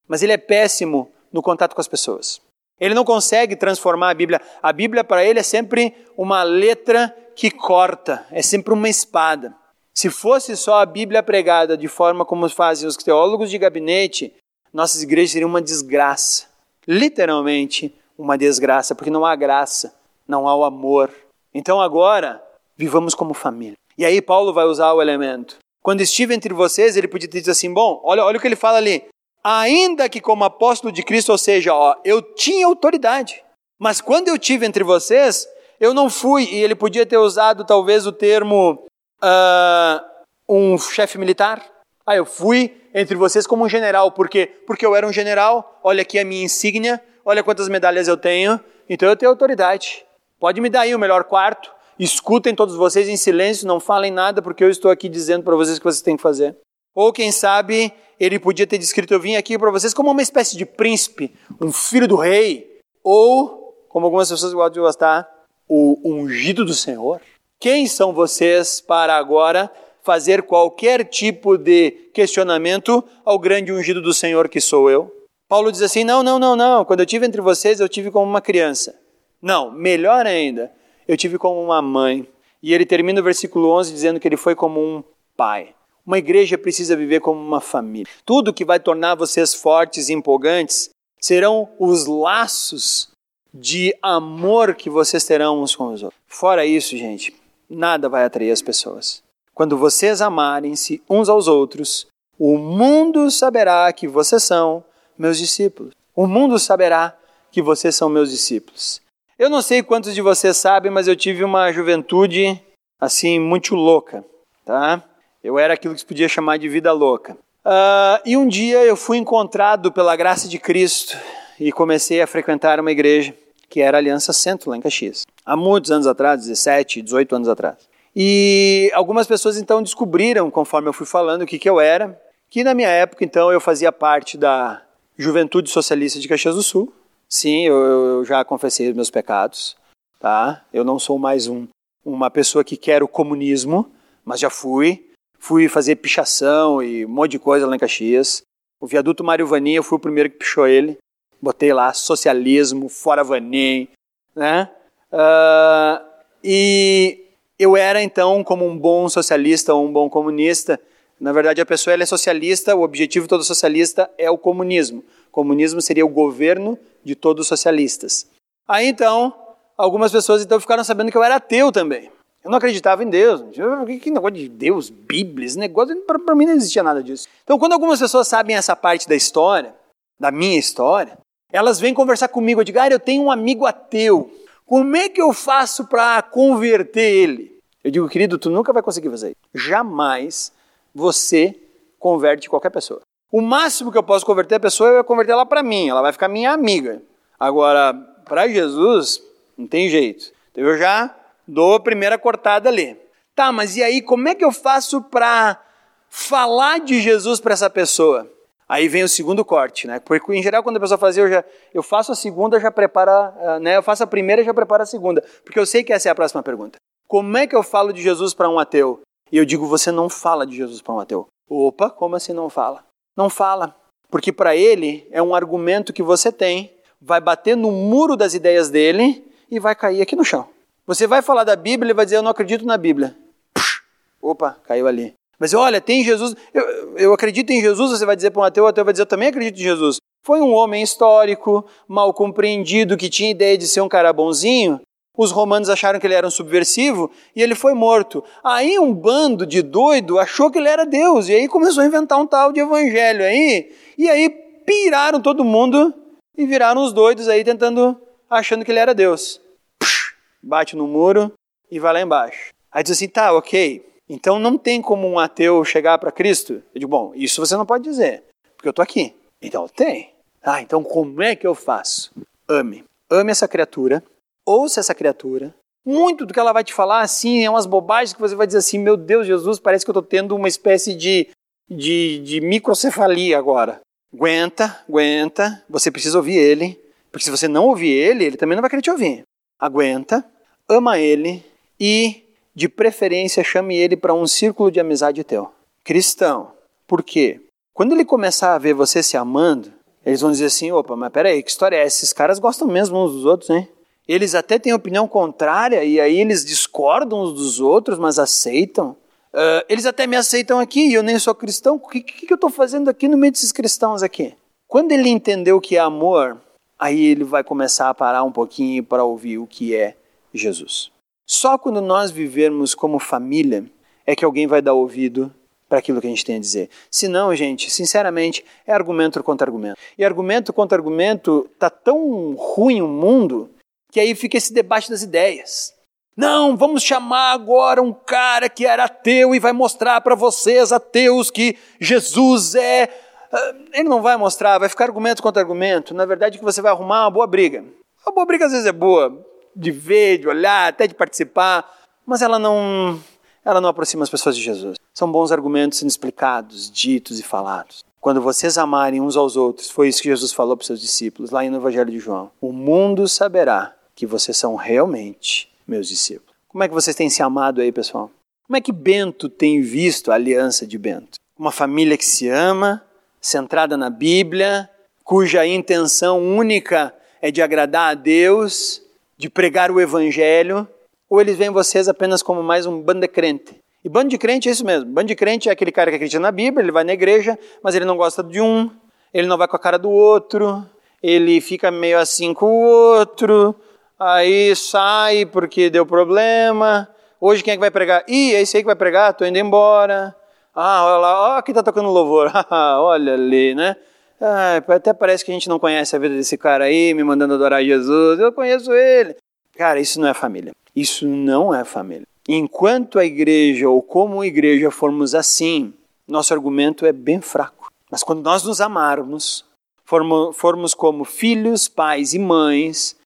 mas ele é péssimo no contato com as pessoas. Ele não consegue transformar a Bíblia. A Bíblia para ele é sempre uma letra que corta, é sempre uma espada. Se fosse só a Bíblia pregada de forma como fazem os teólogos de gabinete, nossas igrejas seriam uma desgraça. Literalmente uma desgraça, porque não há graça, não há o amor. Então agora, vivamos como família. E aí Paulo vai usar o elemento. Quando estive entre vocês, ele podia ter dito assim: bom, olha, olha o que ele fala ali. Ainda que como apóstolo de Cristo, ou seja, ó, eu tinha autoridade. Mas quando eu tive entre vocês, eu não fui, e ele podia ter usado talvez o termo uh, um chefe militar. Ah, eu fui entre vocês como um general, por quê? Porque eu era um general, olha aqui a minha insígnia, olha quantas medalhas eu tenho, então eu tenho autoridade. Pode me dar aí o melhor quarto, escutem todos vocês em silêncio, não falem nada, porque eu estou aqui dizendo para vocês o que vocês têm que fazer. Ou quem sabe ele podia ter descrito: Eu vim aqui para vocês como uma espécie de príncipe, um filho do rei. Ou, como algumas pessoas gostam de gostar, o ungido do Senhor. Quem são vocês para agora fazer qualquer tipo de questionamento ao grande ungido do Senhor que sou eu? Paulo diz assim: Não, não, não, não. Quando eu tive entre vocês, eu tive como uma criança. Não, melhor ainda, eu tive como uma mãe. E ele termina o versículo 11 dizendo que ele foi como um pai. Uma igreja precisa viver como uma família. Tudo que vai tornar vocês fortes e empolgantes serão os laços de amor que vocês terão uns com os outros. Fora isso, gente, nada vai atrair as pessoas. Quando vocês amarem-se uns aos outros, o mundo saberá que vocês são meus discípulos. O mundo saberá que vocês são meus discípulos. Eu não sei quantos de vocês sabem, mas eu tive uma juventude assim muito louca, tá? Eu era aquilo que se podia chamar de vida louca. Uh, e um dia eu fui encontrado pela graça de Cristo e comecei a frequentar uma igreja que era a Aliança Centro, lá em Caxias. Há muitos anos atrás, 17, 18 anos atrás. E algumas pessoas então descobriram, conforme eu fui falando, o que, que eu era, que na minha época então eu fazia parte da Juventude Socialista de Caxias do Sul, Sim, eu, eu já confessei meus pecados, tá? Eu não sou mais um, uma pessoa que quer o comunismo, mas já fui. Fui fazer pichação e um monte de coisa lá em Caxias. O viaduto Mário Vanim, eu fui o primeiro que pichou ele. Botei lá socialismo, fora Vanim, né? Uh, e eu era então como um bom socialista ou um bom comunista. Na verdade, a pessoa é socialista, o objetivo todo socialista é o comunismo. O comunismo seria o governo de todos os socialistas. Aí então, algumas pessoas então ficaram sabendo que eu era ateu também. Eu não acreditava em Deus. Que negócio de Deus, Bíblia, esse negócio, para mim não existia nada disso. Então, quando algumas pessoas sabem essa parte da história, da minha história, elas vêm conversar comigo. Eu digo, ah, eu tenho um amigo ateu. Como é que eu faço para converter ele? Eu digo, querido, tu nunca vai conseguir fazer isso. Jamais você converte qualquer pessoa. O máximo que eu posso converter a pessoa é converter ela para mim, ela vai ficar minha amiga. Agora, para Jesus, não tem jeito. Então eu já dou a primeira cortada ali. Tá, mas e aí, como é que eu faço para falar de Jesus para essa pessoa? Aí vem o segundo corte, né? Porque em geral quando a pessoa faz, eu já eu faço a segunda, já prepara, ah, né? Eu faço a primeira, já prepara a segunda, porque eu sei que essa é a próxima pergunta. Como é que eu falo de Jesus para um ateu? E eu digo, você não fala de Jesus para um ateu. Opa, como assim não fala? Não fala, porque para ele é um argumento que você tem, vai bater no muro das ideias dele e vai cair aqui no chão. Você vai falar da Bíblia e vai dizer: Eu não acredito na Bíblia. Puxa, opa, caiu ali. Mas olha, tem Jesus, eu, eu acredito em Jesus, você vai dizer para um ateu, o ateu vai dizer: Eu também acredito em Jesus. Foi um homem histórico, mal compreendido, que tinha ideia de ser um cara bonzinho, os romanos acharam que ele era um subversivo e ele foi morto. Aí um bando de doido achou que ele era Deus e aí começou a inventar um tal de evangelho aí. E aí piraram todo mundo e viraram os doidos aí tentando, achando que ele era Deus. Bate no muro e vai lá embaixo. Aí diz assim, tá, ok. Então não tem como um ateu chegar para Cristo? Eu digo, bom, isso você não pode dizer, porque eu tô aqui. Então tem. Ah, então como é que eu faço? Ame. Ame essa criatura ouça essa criatura. Muito do que ela vai te falar, assim, é umas bobagens que você vai dizer assim: meu Deus, Jesus, parece que eu estou tendo uma espécie de, de, de microcefalia agora. Aguenta, aguenta, você precisa ouvir ele, porque se você não ouvir ele, ele também não vai querer te ouvir. Aguenta, ama ele e, de preferência, chame ele para um círculo de amizade teu. Cristão. Por quê? Quando ele começar a ver você se amando, Eles vão dizer assim: opa, mas peraí, que história é essa? Esses caras gostam mesmo uns dos outros, hein? Eles até têm opinião contrária e aí eles discordam uns dos outros, mas aceitam. Uh, eles até me aceitam aqui e eu nem sou cristão. O que, que, que eu estou fazendo aqui no meio desses cristãos aqui? Quando ele entendeu o que é amor, aí ele vai começar a parar um pouquinho para ouvir o que é Jesus. Só quando nós vivermos como família é que alguém vai dar ouvido para aquilo que a gente tem a dizer. Se não, gente, sinceramente, é argumento contra argumento. E argumento contra argumento tá tão ruim o mundo que aí fica esse debate das ideias. Não, vamos chamar agora um cara que era ateu e vai mostrar para vocês, ateus, que Jesus é. Ah, ele não vai mostrar, vai ficar argumento contra argumento. Na verdade, que você vai arrumar uma boa briga. Uma boa briga às vezes é boa, de ver, de olhar, até de participar, mas ela não, ela não aproxima as pessoas de Jesus. São bons argumentos sendo explicados, ditos e falados. Quando vocês amarem uns aos outros, foi isso que Jesus falou para os seus discípulos, lá no Evangelho de João. O mundo saberá que vocês são realmente meus discípulos. Como é que vocês têm se amado aí, pessoal? Como é que Bento tem visto a aliança de Bento? Uma família que se ama, centrada na Bíblia, cuja intenção única é de agradar a Deus, de pregar o Evangelho, ou eles veem vocês apenas como mais um bando de crente? E bando de crente é isso mesmo. Bando de crente é aquele cara que acredita na Bíblia, ele vai na igreja, mas ele não gosta de um, ele não vai com a cara do outro, ele fica meio assim com o outro, aí sai porque deu problema. Hoje quem é que vai pregar? Ih, é esse aí que vai pregar, tô indo embora. Ah, olha lá, ó, aqui tá tocando louvor. olha ali, né? Ah, até parece que a gente não conhece a vida desse cara aí, me mandando adorar Jesus. Eu conheço ele. Cara, isso não é família. Isso não é família. Enquanto a igreja ou como igreja formos assim, nosso argumento é bem fraco. Mas quando nós nos amarmos, formos como filhos, pais e mães,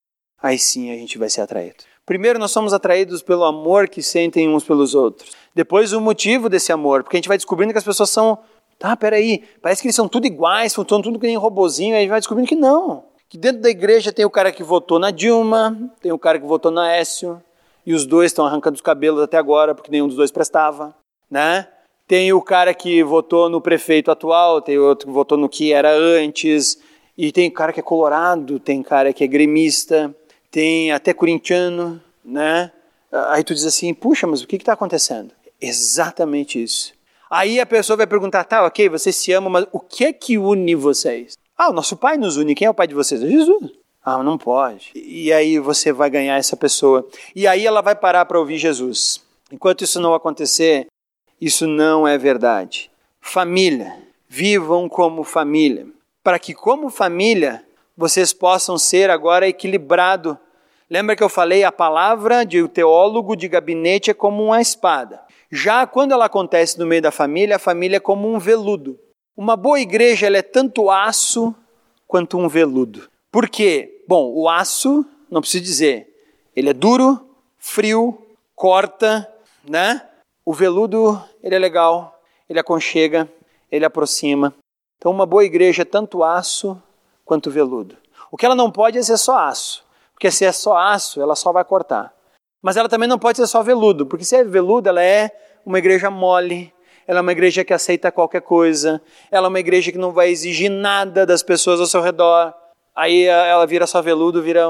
aí sim a gente vai ser atraído. Primeiro, nós somos atraídos pelo amor que sentem uns pelos outros. Depois, o motivo desse amor, porque a gente vai descobrindo que as pessoas são. Tá, peraí, parece que eles são tudo iguais, são tudo que nem robozinho, aí a gente vai descobrindo que não. Que dentro da igreja tem o cara que votou na Dilma, tem o cara que votou na Écio, e os dois estão arrancando os cabelos até agora porque nenhum dos dois prestava, né? Tem o cara que votou no prefeito atual, tem outro que votou no que era antes, e tem cara que é colorado, tem cara que é gremista, tem até corintiano, né? Aí tu diz assim, puxa, mas o que está acontecendo? Exatamente isso. Aí a pessoa vai perguntar, tá, ok, vocês se amam, mas o que é que une vocês? Ah, o nosso pai nos une. Quem é o pai de vocês? É Jesus. Ah, não pode. E aí você vai ganhar essa pessoa. E aí ela vai parar para ouvir Jesus. Enquanto isso não acontecer, isso não é verdade. Família, vivam como família, para que como família vocês possam ser agora equilibrado. Lembra que eu falei a palavra de teólogo de gabinete é como uma espada. Já quando ela acontece no meio da família, a família é como um veludo. Uma boa igreja ela é tanto aço quanto um veludo. Por quê? Bom, o aço, não preciso dizer, ele é duro, frio, corta, né? O veludo, ele é legal, ele aconchega, ele aproxima. Então, uma boa igreja é tanto aço quanto veludo. O que ela não pode é ser só aço, porque se é só aço, ela só vai cortar. Mas ela também não pode ser só veludo, porque se é veludo, ela é uma igreja mole, ela é uma igreja que aceita qualquer coisa, ela é uma igreja que não vai exigir nada das pessoas ao seu redor, aí ela vira só veludo, vira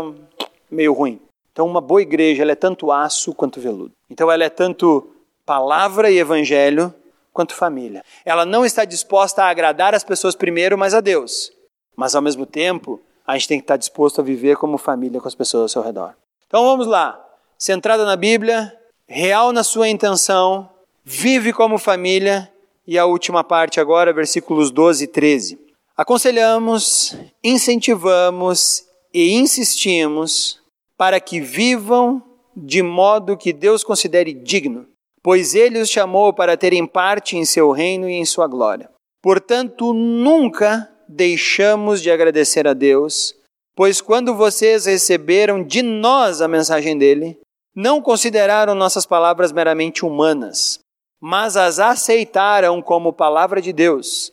meio ruim. Então, uma boa igreja ela é tanto aço quanto veludo. Então, ela é tanto palavra e evangelho quanto família. Ela não está disposta a agradar as pessoas primeiro, mas a Deus. Mas, ao mesmo tempo, a gente tem que estar disposto a viver como família com as pessoas ao seu redor. Então, vamos lá. Centrada na Bíblia, real na sua intenção, vive como família. E a última parte agora, versículos 12 e 13. Aconselhamos, incentivamos e insistimos para que vivam de modo que Deus considere digno, pois Ele os chamou para terem parte em seu reino e em sua glória. Portanto, nunca deixamos de agradecer a Deus, pois quando vocês receberam de nós a mensagem dele, não consideraram nossas palavras meramente humanas, mas as aceitaram como palavra de Deus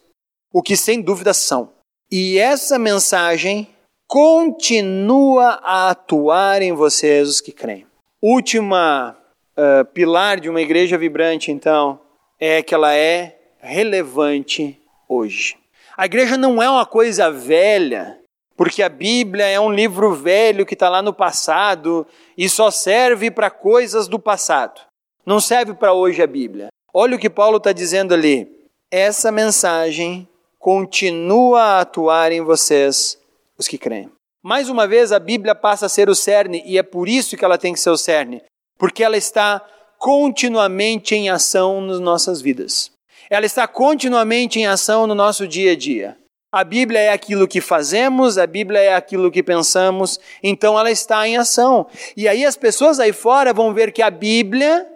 o que sem dúvida são. E essa mensagem continua a atuar em vocês, os que creem. Última uh, pilar de uma igreja vibrante, então, é que ela é relevante hoje. A igreja não é uma coisa velha, porque a Bíblia é um livro velho que está lá no passado e só serve para coisas do passado. Não serve para hoje a Bíblia. Olha o que Paulo está dizendo ali. Essa mensagem continua a atuar em vocês, os que creem. Mais uma vez, a Bíblia passa a ser o cerne, e é por isso que ela tem que ser o cerne, porque ela está continuamente em ação nas nossas vidas. Ela está continuamente em ação no nosso dia a dia. A Bíblia é aquilo que fazemos, a Bíblia é aquilo que pensamos, então ela está em ação. E aí as pessoas aí fora vão ver que a Bíblia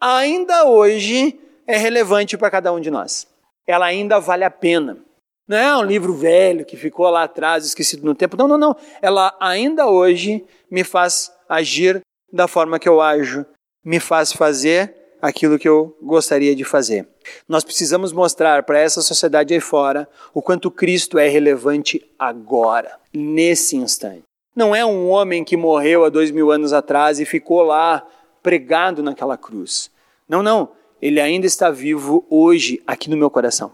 ainda hoje é relevante para cada um de nós. Ela ainda vale a pena. Não é um livro velho que ficou lá atrás, esquecido no tempo. Não, não, não. Ela ainda hoje me faz agir da forma que eu ajo, me faz fazer aquilo que eu gostaria de fazer. Nós precisamos mostrar para essa sociedade aí fora o quanto Cristo é relevante agora, nesse instante. Não é um homem que morreu há dois mil anos atrás e ficou lá pregado naquela cruz. Não, não. Ele ainda está vivo hoje aqui no meu coração.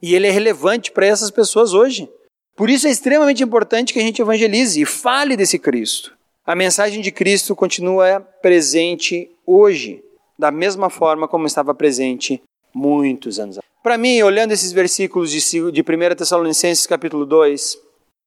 E ele é relevante para essas pessoas hoje. Por isso é extremamente importante que a gente evangelize e fale desse Cristo. A mensagem de Cristo continua presente hoje, da mesma forma como estava presente muitos anos atrás. Para mim, olhando esses versículos de 1 Tessalonicenses capítulo 2,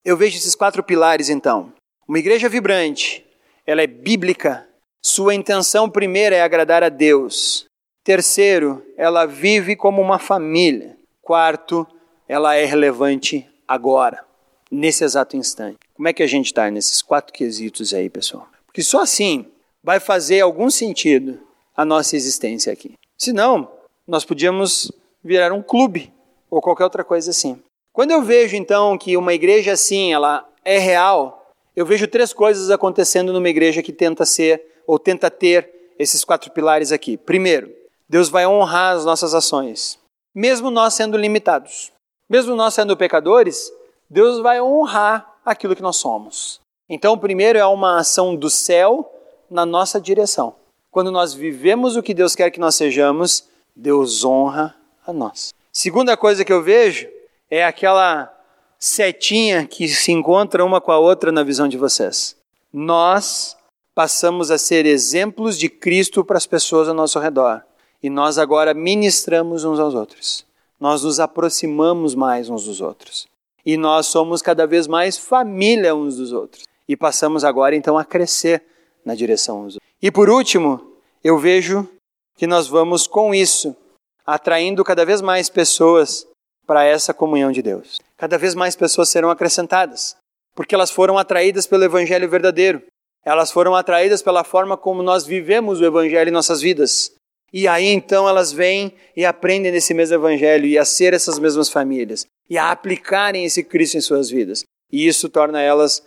eu vejo esses quatro pilares então. Uma igreja vibrante, ela é bíblica, sua intenção primeira é agradar a Deus. Terceiro, ela vive como uma família. Quarto, ela é relevante agora, nesse exato instante. Como é que a gente está nesses quatro quesitos aí, pessoal? Porque só assim vai fazer algum sentido a nossa existência aqui. Senão, nós podíamos virar um clube ou qualquer outra coisa assim. Quando eu vejo então que uma igreja assim, ela é real, eu vejo três coisas acontecendo numa igreja que tenta ser ou tenta ter esses quatro pilares aqui. Primeiro, Deus vai honrar as nossas ações, mesmo nós sendo limitados. Mesmo nós sendo pecadores, Deus vai honrar aquilo que nós somos. Então, primeiro é uma ação do céu na nossa direção. Quando nós vivemos o que Deus quer que nós sejamos, Deus honra a nós. Segunda coisa que eu vejo é aquela setinha que se encontra uma com a outra na visão de vocês. Nós passamos a ser exemplos de Cristo para as pessoas ao nosso redor. E nós agora ministramos uns aos outros. Nós nos aproximamos mais uns dos outros. E nós somos cada vez mais família uns dos outros. E passamos agora então a crescer na direção uns. E por último, eu vejo que nós vamos com isso atraindo cada vez mais pessoas para essa comunhão de Deus. Cada vez mais pessoas serão acrescentadas, porque elas foram atraídas pelo evangelho verdadeiro. Elas foram atraídas pela forma como nós vivemos o evangelho em nossas vidas. E aí então elas vêm e aprendem nesse mesmo evangelho e a ser essas mesmas famílias e a aplicarem esse Cristo em suas vidas. E isso torna elas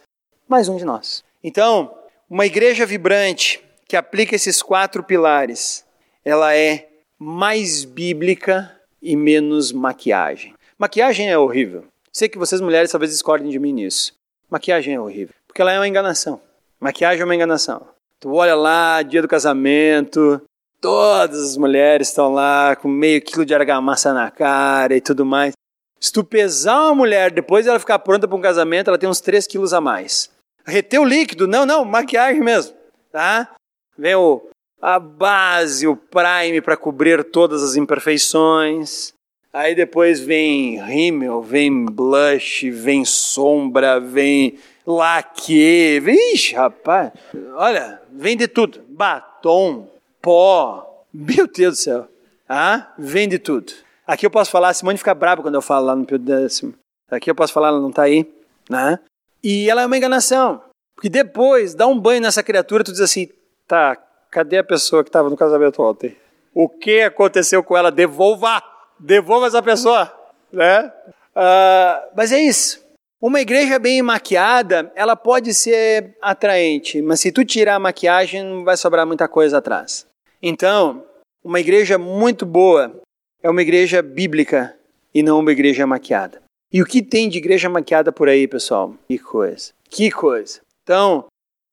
mais um de nós. Então, uma igreja vibrante que aplica esses quatro pilares, ela é mais bíblica e menos maquiagem. Maquiagem é horrível. Sei que vocês mulheres talvez discordem de mim nisso. Maquiagem é horrível, porque ela é uma enganação. Maquiagem é uma enganação. Tu olha lá, dia do casamento, Todas as mulheres estão lá com meio quilo de argamassa na cara e tudo mais. Se tu pesar uma mulher, depois ela ficar pronta para um casamento, ela tem uns 3 quilos a mais. Reter o líquido? Não, não, maquiagem mesmo. Tá? Vem o, a base, o prime para cobrir todas as imperfeições. Aí depois vem rímel, vem blush, vem sombra, vem laque. Vixe, rapaz, olha, vem de tudo. Batom, pó. Meu Deus do céu. Ah, vende tudo. Aqui eu posso falar, a Simone fica brava quando eu falo lá no Pio Décimo. Aqui eu posso falar, ela não está aí. Né? E ela é uma enganação. Porque depois, dá um banho nessa criatura, tu diz assim, tá, cadê a pessoa que estava no casamento ontem? O que aconteceu com ela? Devolva! Devolva essa pessoa! Né? Uh, mas é isso. Uma igreja bem maquiada, ela pode ser atraente, mas se tu tirar a maquiagem, não vai sobrar muita coisa atrás. Então, uma igreja muito boa é uma igreja bíblica e não uma igreja maquiada. E o que tem de igreja maquiada por aí, pessoal? Que coisa. Que coisa. Então,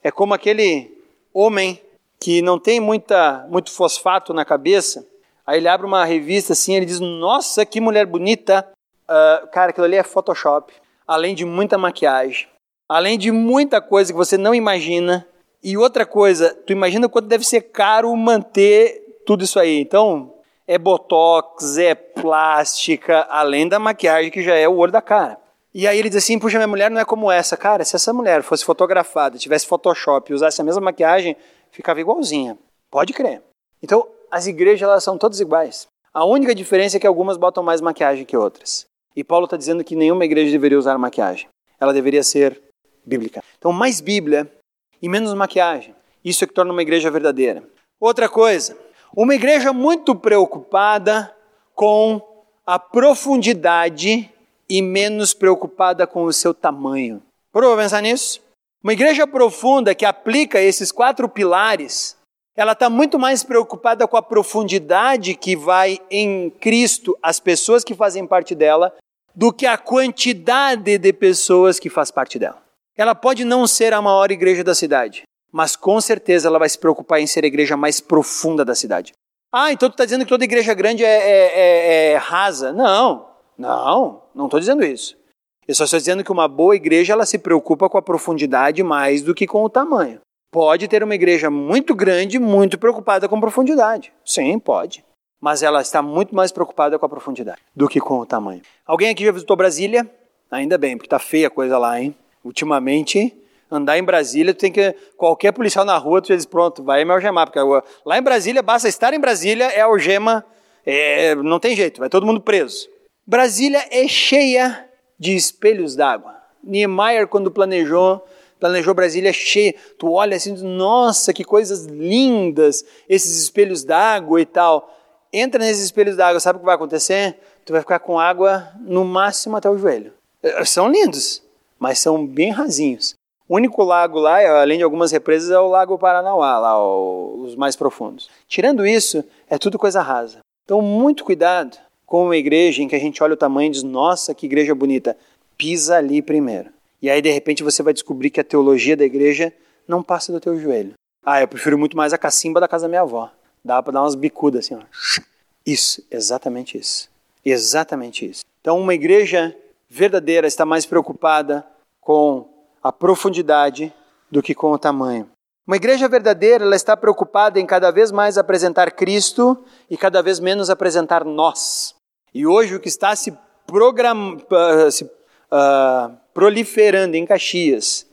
é como aquele homem que não tem muita, muito fosfato na cabeça. Aí ele abre uma revista assim, ele diz: Nossa, que mulher bonita! Uh, cara, aquilo ali é Photoshop, além de muita maquiagem, além de muita coisa que você não imagina. E outra coisa, tu imagina quanto deve ser caro manter tudo isso aí. Então, é botox, é plástica, além da maquiagem que já é o olho da cara. E aí ele diz assim: puxa, minha mulher não é como essa. Cara, se essa mulher fosse fotografada, tivesse Photoshop usasse a mesma maquiagem, ficava igualzinha. Pode crer. Então, as igrejas elas são todas iguais. A única diferença é que algumas botam mais maquiagem que outras. E Paulo está dizendo que nenhuma igreja deveria usar maquiagem. Ela deveria ser bíblica. Então, mais Bíblia e menos maquiagem. Isso é que torna uma igreja verdadeira. Outra coisa, uma igreja muito preocupada com a profundidade e menos preocupada com o seu tamanho. Para pensar nisso? Uma igreja profunda que aplica esses quatro pilares, ela está muito mais preocupada com a profundidade que vai em Cristo, as pessoas que fazem parte dela, do que a quantidade de pessoas que faz parte dela. Ela pode não ser a maior igreja da cidade, mas com certeza ela vai se preocupar em ser a igreja mais profunda da cidade. Ah, então tu está dizendo que toda igreja grande é, é, é, é rasa? Não, não, não estou dizendo isso. Eu só estou dizendo que uma boa igreja ela se preocupa com a profundidade mais do que com o tamanho. Pode ter uma igreja muito grande, muito preocupada com profundidade. Sim, pode. Mas ela está muito mais preocupada com a profundidade do que com o tamanho. Alguém aqui já visitou Brasília? Ainda bem, porque está feia a coisa lá, hein? Ultimamente, andar em Brasília, tu tem que. Qualquer policial na rua, tu diz, pronto, vai me algemar. Porque lá em Brasília, basta estar em Brasília, é algema, é, não tem jeito, vai todo mundo preso. Brasília é cheia de espelhos d'água. Niemeyer, quando planejou, planejou Brasília cheia. Tu olha assim, nossa, que coisas lindas, esses espelhos d'água e tal. Entra nesses espelhos d'água, sabe o que vai acontecer? Tu vai ficar com água no máximo até o joelho. É, são lindos, mas são bem rasinhos. O único lago lá, além de algumas represas, é o Lago Paranauá, lá, os mais profundos. Tirando isso, é tudo coisa rasa. Então, muito cuidado com uma igreja em que a gente olha o tamanho e diz, nossa, que igreja bonita. Pisa ali primeiro. E aí, de repente, você vai descobrir que a teologia da igreja não passa do teu joelho. Ah, eu prefiro muito mais a cacimba da casa da minha avó. Dá para dar umas bicudas assim, ó. Isso, exatamente isso. Exatamente isso. Então, uma igreja verdadeira está mais preocupada com a profundidade do que com o tamanho. Uma igreja verdadeira ela está preocupada em cada vez mais apresentar Cristo e cada vez menos apresentar nós. E hoje o que está se, program... se uh, proliferando em Caxias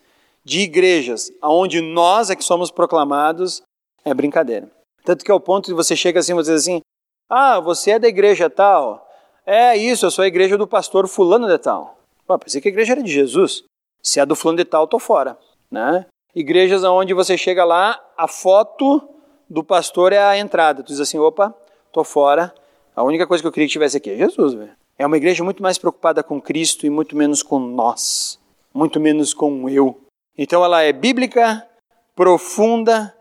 de igrejas onde nós é que somos proclamados é brincadeira. Tanto que ao ponto de você chega assim, você diz assim, ah, você é da igreja tal. É isso, eu sou a igreja do pastor fulano de tal. Pô, pensei que a igreja era de Jesus. Se é do fulano de tal, tô fora, né? Igrejas onde você chega lá, a foto do pastor é a entrada. Tu diz assim, opa, tô fora. A única coisa que eu queria que tivesse aqui é Jesus. É uma igreja muito mais preocupada com Cristo e muito menos com nós, muito menos com eu. Então ela é bíblica, profunda,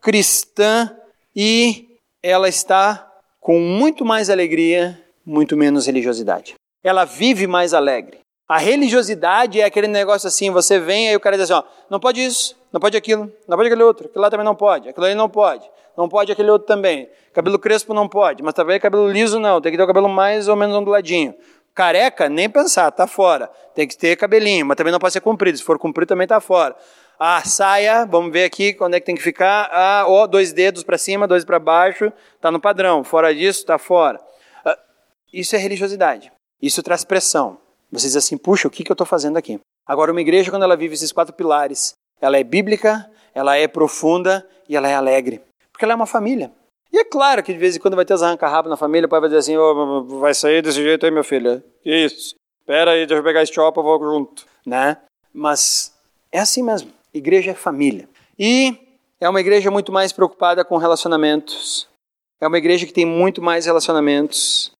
cristã e ela está com muito mais alegria, muito menos religiosidade. Ela vive mais alegre. A religiosidade é aquele negócio assim, você vem e o cara diz assim, ó, não pode isso, não pode aquilo, não pode aquele outro, aquilo lá também não pode, aquilo ali não pode, não pode aquele outro também. Cabelo crespo não pode, mas também cabelo liso não, tem que ter o cabelo mais ou menos onduladinho. Careca, nem pensar, tá fora. Tem que ter cabelinho, mas também não pode ser comprido, se for comprido também tá fora. A saia, vamos ver aqui quando é que tem que ficar. Ah, ó, dois dedos para cima, dois para baixo, tá no padrão. Fora disso, tá fora. Ah, isso é religiosidade. Isso traz pressão. Você diz assim, puxa, o que, que eu estou fazendo aqui? Agora, uma igreja, quando ela vive esses quatro pilares, ela é bíblica, ela é profunda e ela é alegre. Ela é uma família. E é claro que de vez em quando vai ter os arranca-rabo na família, o pai vai dizer assim, oh, vai sair desse jeito aí, meu filho. Isso? Espera aí, deixa eu pegar esse chopa, eu vou junto. Né? Mas é assim mesmo. Igreja é família. E é uma igreja muito mais preocupada com relacionamentos. É uma igreja que tem muito mais relacionamentos.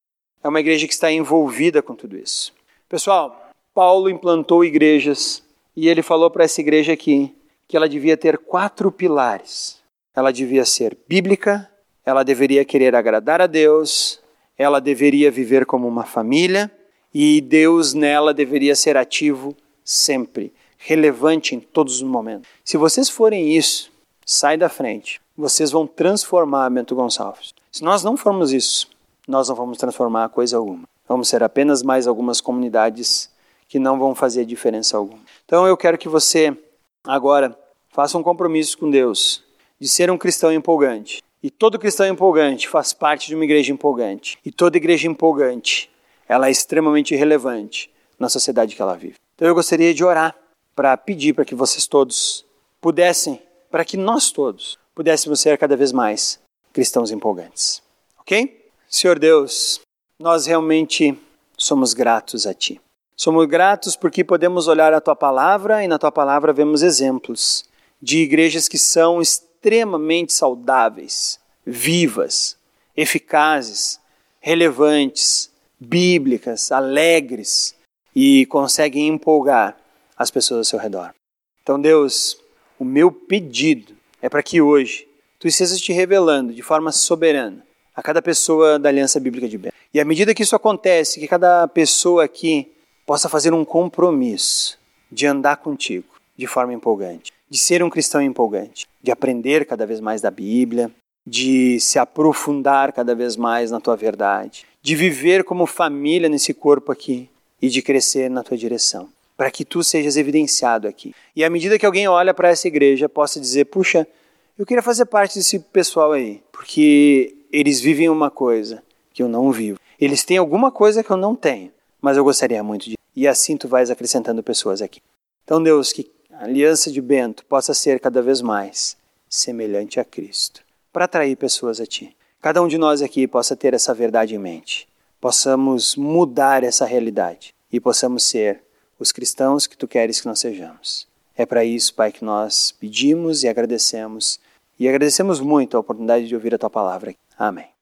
É uma igreja que está envolvida com tudo isso. Pessoal, Paulo implantou igrejas e ele falou para essa igreja aqui que ela devia ter quatro pilares. Ela devia ser bíblica, ela deveria querer agradar a Deus, ela deveria viver como uma família e Deus nela deveria ser ativo sempre, relevante em todos os momentos. Se vocês forem isso, sai da frente. Vocês vão transformar Bento Gonçalves. Se nós não formos isso, nós não vamos transformar coisa alguma. Vamos ser apenas mais algumas comunidades que não vão fazer diferença alguma. Então eu quero que você agora faça um compromisso com Deus de ser um cristão empolgante. E todo cristão empolgante faz parte de uma igreja empolgante. E toda igreja empolgante, ela é extremamente relevante na sociedade que ela vive. Então eu gostaria de orar para pedir para que vocês todos pudessem, para que nós todos pudéssemos ser cada vez mais cristãos empolgantes. Ok? Senhor Deus, nós realmente somos gratos a Ti. Somos gratos porque podemos olhar a tua palavra e na tua palavra vemos exemplos de igrejas que são extremamente saudáveis, vivas, eficazes, relevantes, bíblicas, alegres e conseguem empolgar as pessoas ao seu redor. Então, Deus, o meu pedido é para que hoje tu estejas te revelando de forma soberana a cada pessoa da Aliança Bíblica de Bento. E à medida que isso acontece, que cada pessoa aqui possa fazer um compromisso de andar contigo de forma empolgante, de ser um cristão empolgante, de aprender cada vez mais da Bíblia, de se aprofundar cada vez mais na tua verdade, de viver como família nesse corpo aqui e de crescer na tua direção, para que tu sejas evidenciado aqui. E à medida que alguém olha para essa igreja, possa dizer: puxa, eu queria fazer parte desse pessoal aí, porque eles vivem uma coisa que eu não vivo. Eles têm alguma coisa que eu não tenho mas eu gostaria muito de. E assim tu vais acrescentando pessoas aqui. Então, Deus, que a aliança de Bento possa ser cada vez mais semelhante a Cristo, para atrair pessoas a ti. Cada um de nós aqui possa ter essa verdade em mente, possamos mudar essa realidade e possamos ser os cristãos que tu queres que nós sejamos. É para isso, Pai, que nós pedimos e agradecemos. E agradecemos muito a oportunidade de ouvir a tua palavra. Amém.